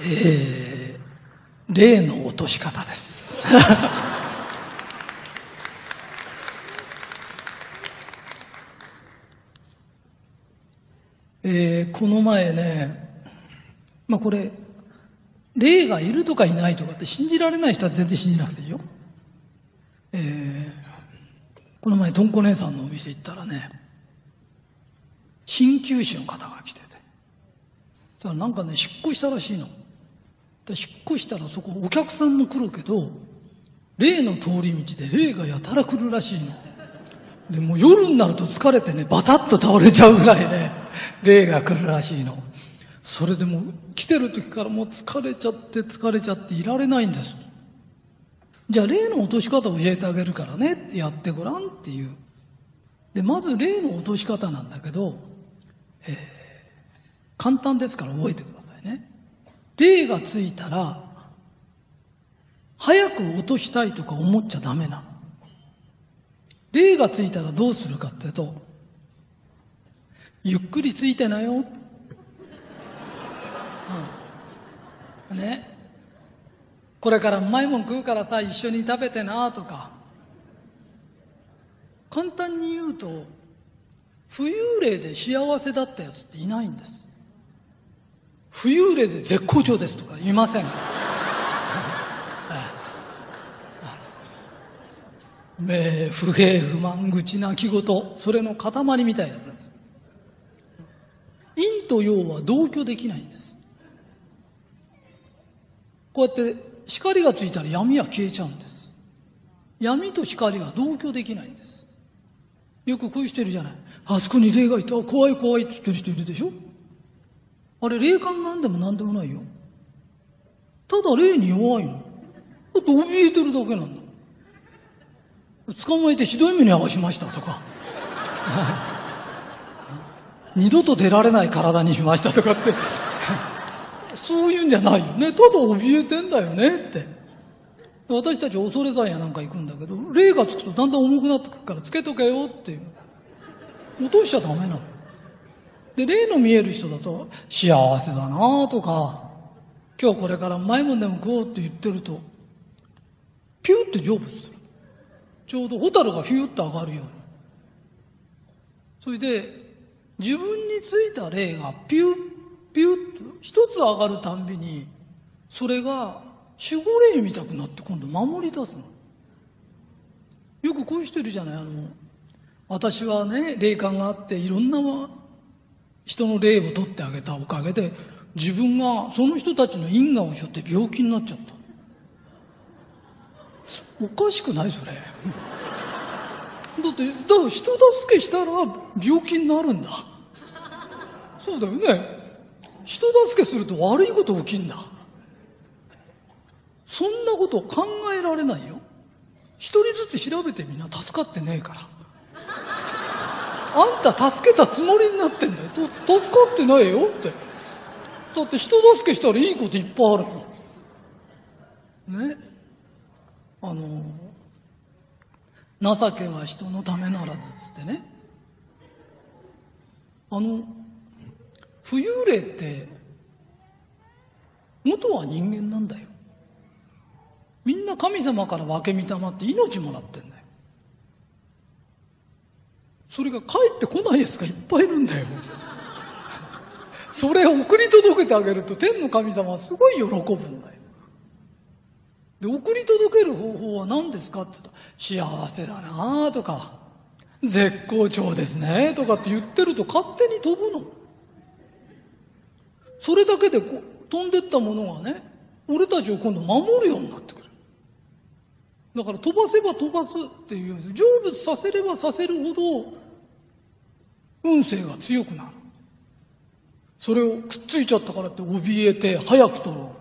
えー、例の落とし方です。えーこの前ね、まあこれ、霊がいるとかいないとかって信じられない人は全然信じなくていいよ。えーこの前、とんこ姉さんのお店行ったらね、鍼灸師の方が来てて、そしたらなんかね、引っ越したらしいの。で引っ越したらそこお客さんも来るけど、霊の通り道で霊がやたら来るらしいの。で、もう夜になると疲れてね、バタッと倒れちゃうぐらいね、霊が来るらしいの。それでも来てる時からもう疲れちゃって疲れちゃっていられないんです。じゃあ霊の落とし方を教えてあげるからね、やってごらんっていう。で、まず霊の落とし方なんだけど、えー簡単ですから覚えてくださいね。霊がついたら、早く落としたいとか思っちゃダメな。霊がついたらどうするかっていうと、ゆっくりついてなよ。うん。ね。これからうまいもん食うからさ、一緒に食べてなとか。簡単に言うと、浮遊霊で幸せだったやつっていないんです。浮遊霊で絶好調ですとか言いません。名不平不満愚痴泣き言それの塊みたいなんです。陰と陽は同居できないんです。こうやって光がついたら闇は消えちゃうんです。闇と光が同居できないんです。よくこういう人いるじゃない。あそこに霊がいた。怖い怖いって言ってる人いるでしょ。あれ霊感なんでもなんでもないよ。ただ霊に弱いの。だって怯えてるだけなんだ。捕まえてひどい目に遭わしましたとか。二度と出られない体にしましたとかって。そういうんじゃないよね。ただ怯えてんだよねって。私たち恐れ山やなんか行くんだけど霊がつくとだんだん重くなってくるからつけとけよっていう。落としちゃダメなの。で霊の見える人だと幸せだなとか今日これからうまいもんでも食おうって言ってるとピューって成仏するちょうどホタルがヒューッと上がるように。それで、自分についた霊がピュッ、ピューッと一つ上がるたんびに、それが守護霊みたくなって今度守り出すの。よくこういう人いるじゃないあの、私はね、霊感があっていろんな人の霊を取ってあげたおかげで、自分がその人たちの因果を背負って病気になっちゃった。おかしくないそれ。だって、だから人助けしたら病気になるんだ。そうだよね。人助けすると悪いこと起きんだ。そんなこと考えられないよ。一人ずつ調べてみんな助かってねえから。あんた助けたつもりになってんだよ。と助かってないよって。だって人助けしたらいいこといっぱいあるもん。ね。あの、情けは人のためならずっつってね。あの、浮遊霊って、元は人間なんだよ。みんな神様から分け見たまって命もらってんだよ。それが帰ってこない奴がいっぱいいるんだよ。それを送り届けてあげると天の神様はすごい喜ぶんだよ。で、送り届ける方法は何ですかって言うと、幸せだなとか、絶好調ですねとかって言ってると勝手に飛ぶの。それだけでこ飛んでったものがね、俺たちを今度守るようになってくる。だから飛ばせば飛ばすっていう、成仏させればさせるほど、運勢が強くなる。それをくっついちゃったからって怯えて早く取ろ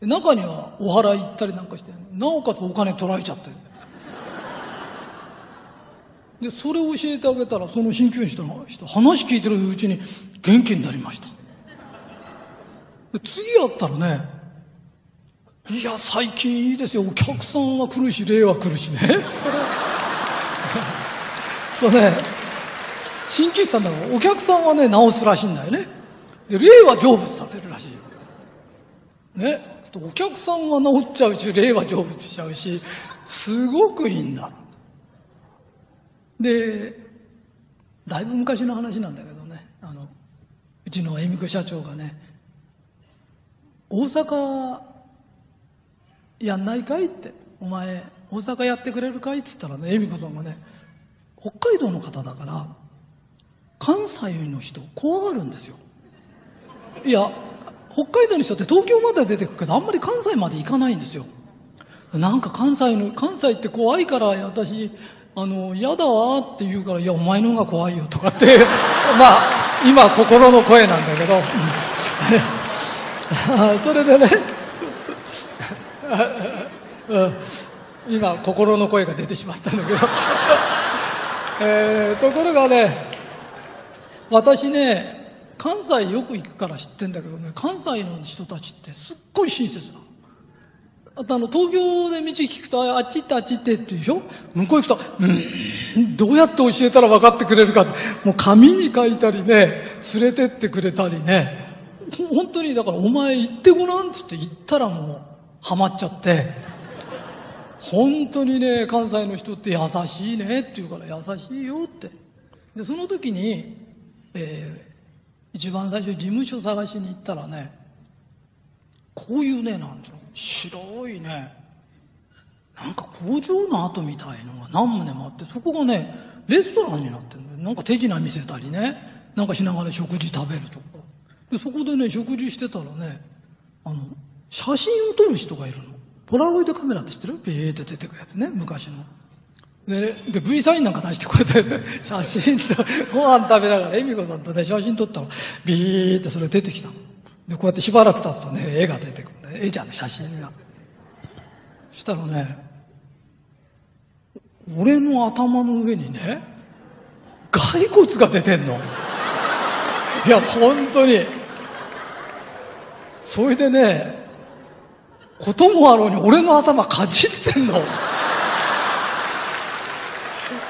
う。中にはお祓い行ったりなんかして、なおかつお金取られちゃって。で、それを教えてあげたら、その鍼灸師の人、話聞いてるうちに元気になりました。で次やったらね、いや、最近いいですよ。お客さんは来るし、霊は来るしね。そうね、鍼灸師さんだから、お客さんはね、治すらしいんだよね。で、霊は成仏させるらしいよ。ね。お客さんは治っちゃうし、霊は成仏しちゃうし、すごくいいんだ。で、だいぶ昔の話なんだけどね、あの、うちの恵美子社長がね、大阪やんないかいって、お前、大阪やってくれるかいって言ったらね、恵美子さんがね、北海道の方だから、関西の人怖がるんですよ。いや、北海道の人って東京まで出てくけど、あんまり関西まで行かないんですよ。なんか関西の、関西って怖いから、私、あの、嫌だわって言うから、いや、お前の方が怖いよとかって、まあ、今心の声なんだけど、それでね、今心の声が出てしまったんだけど、えー、ところがね、私ね、関西よく行くから知ってんだけどね、関西の人たちってすっごい親切なあとあの、東京で道聞くと、あっち行ってあっち行ってって言うでしょ？向こう行くと、うん、どうやって教えたら分かってくれるかって、もう紙に書いたりね、連れてってくれたりね、本当にだからお前行ってごらんっつって行ったらもう、ハマっちゃって、本当にね、関西の人って優しいねって言うから優しいよって。で、その時に、えー一番最初事務所探しに行ったらねこういうねなんていうの白いねなんか工場の跡みたいのが何棟もあってそこがねレストランになってるんなんか手品見せたりねなんかしながら食事食べるとか。でそこでね食事してたらねあの写真を撮る人がいるの。ポラロイドカメラって知ってる？ビーって出てくるやつね昔の。で、で、V サインなんか出してこうやって、写真と、ご飯食べながら、恵美子さんとね、写真撮ったら、ビーってそれ出てきたので、こうやってしばらく経つとね、絵が出てくるね。絵じゃんの、写真が。したらね、俺の頭の上にね、骸骨が出てんの。いや、本当に。それでね、こともあろうに俺の頭かじってんの。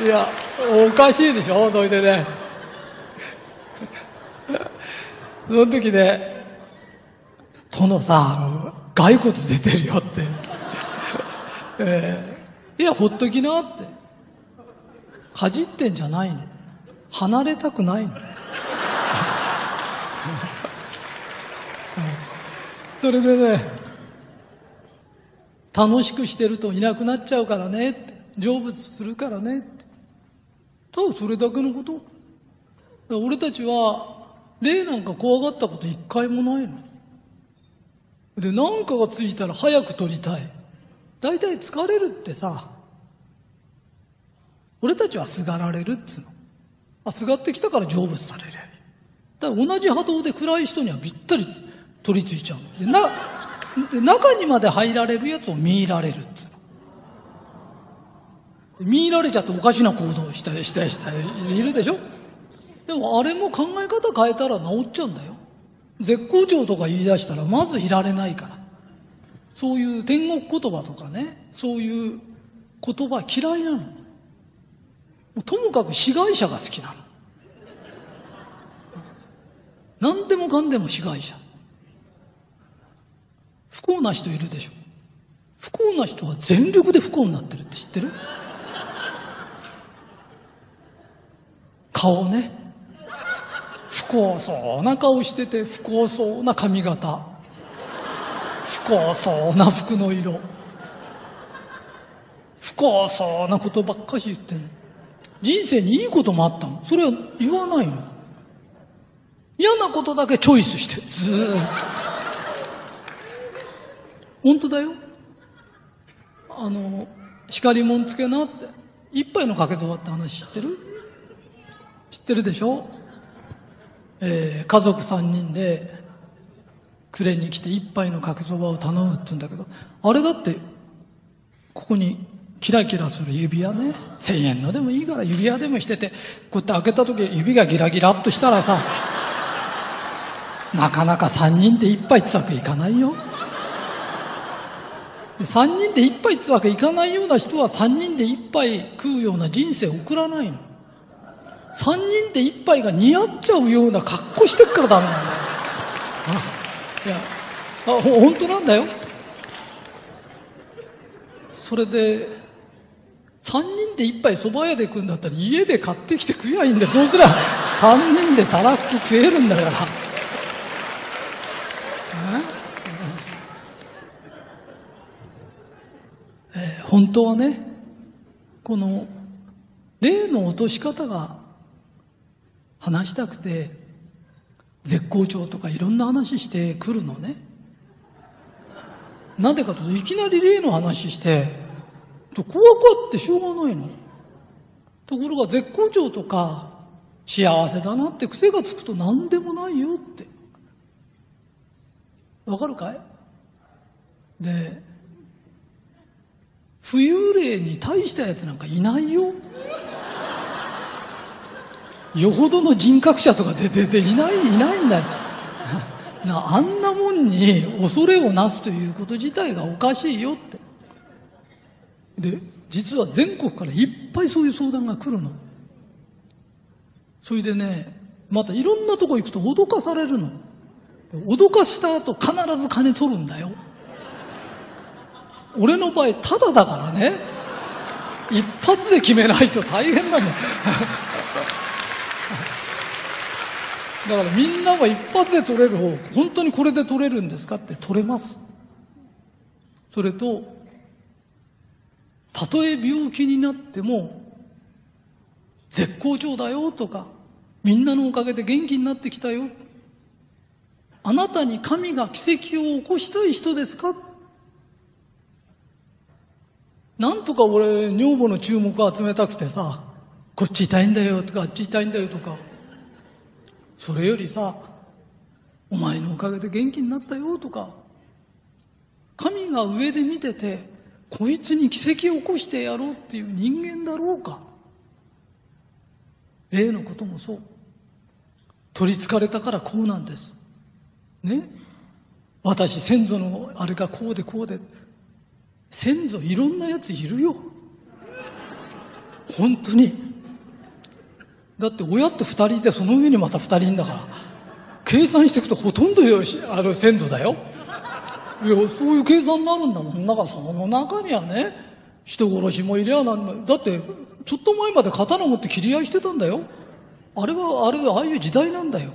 いや、おかしいでしょ、それでね。その時ね、殿さ、骸骨出てるよって。えー、いや、ほっときなって。かじってんじゃないの。離れたくないの。それでね、楽しくしてるといなくなっちゃうからねって、成仏するからねって。ただそれだけのこと？俺たちは霊なんか怖がったこと一回もないの。で何かがついたら早く取りたい。大体疲れるってさ。俺たちはすがられるっつうの。あすがってきたから成仏される。だから同じ波動で暗い人にはぴったり取り付いちゃうでな で中にまで入られるやつを見入られるっつう見入られちゃっておかしな行動をしたりしたりしたりいるでしょ？でもあれも考え方変えたら治っちゃうんだよ。絶好調とか言い出したらまずいられないから。そういう天国言葉とかね。そういう言葉嫌いなの。ともかく被害者が好きなの。何でもかんでも被害者。不幸な人いるでしょ。不幸な人は全力で不幸になってるって知ってる？顔ね。不幸そうな顔してて不幸そうな髪型。不幸そうな服の色。不幸そうなことばっかし言ってんの。人生にいいこともあったの。それは言わないの。嫌なことだけチョイスしてずーっと。本当だよ。あの光もんつけなって。一杯のかけそばって話知ってる？知ってるでしょ、えー、家族3人で暮れに来て一杯のかけそばを頼むって言うんだけどあれだってここにキラキラする指輪ね。1000円のでもいいから指輪でもしててこうやって開けた時指がギラギラっとしたらさなかなか3人で一杯ってわけいかないよ。3人で一杯ってわけいかないような人は3人で一杯食うような人生を送らないの。三人で一杯が似合っちゃうような格好してっからダメなんだよ。いや、あ、ほ本当なんだよ。それで、三人で一杯蕎麦屋で食うんだったら家で買ってきて食えばいいんだよ。そうすりゃ三人でたらふく食えるんだから。え？ー本当はね、この霊の落とし方が話したくて、絶好調とかいろんな話してくるのね。なんでかというと、いきなり霊の話して、怖くあってしょうがないの。ところが絶好調とか、幸せだなって癖がつくと何でもないよって。わかるかい？で、浮遊霊に大したやつなんかいないよ。よほどの人格者とか出てていない、いないんだよ。なあんなもんに恐れをなすということ自体がおかしいよって。で、実は全国からいっぱいそういう相談が来るの。それでね、またいろんなとこ行くと脅かされるの。脅かした後必ず金取るんだよ。俺の場合、タダだからね。一発で決めないと大変なんだ。からみんなは一発で取れる方、本当にこれで取れるんですかって取れます。それと、たとえ病気になっても、絶好調だよとか、みんなのおかげで元気になってきたよ。あなたに神が奇跡を起こしたい人ですか？なんとか俺、女房の注目を集めたくてさ、こっち痛いんだよとか、あっち痛いんだよとか、それよりさ、お前のおかげで元気になったよとか、神が上で見てて、こいつに奇跡を起こしてやろうっていう人間だろうか。例のこともそう。取り憑かれたからこうなんです。ね？私、先祖のあれがこうでこうで。先祖いろんなやついるよ。本当に。だって親って二人いてその上にまた二人いんだから。計算していくとほとんどよしあの先祖だよ。いや、そういう計算になるんだもん。だからその中にはね、人殺しもいりゃなんだ。だって、ちょっと前まで刀持って切り合いしてたんだよ。あれは、あれでああいう時代なんだよ。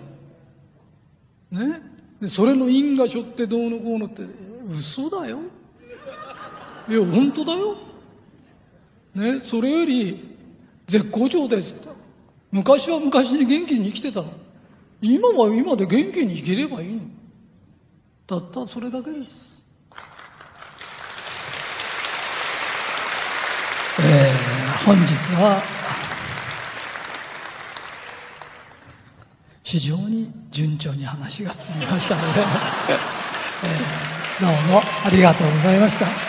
ね？それの因果背負ってどうのこうのって、嘘だよ。いや、本当だよ。ね、それより、絶好調ですって。昔は昔に元気に生きてたの。今は今で元気に生きればいいの。たったそれだけです。えー、本日は、非常に順調に話が進みましたので、えーどうもありがとうございました。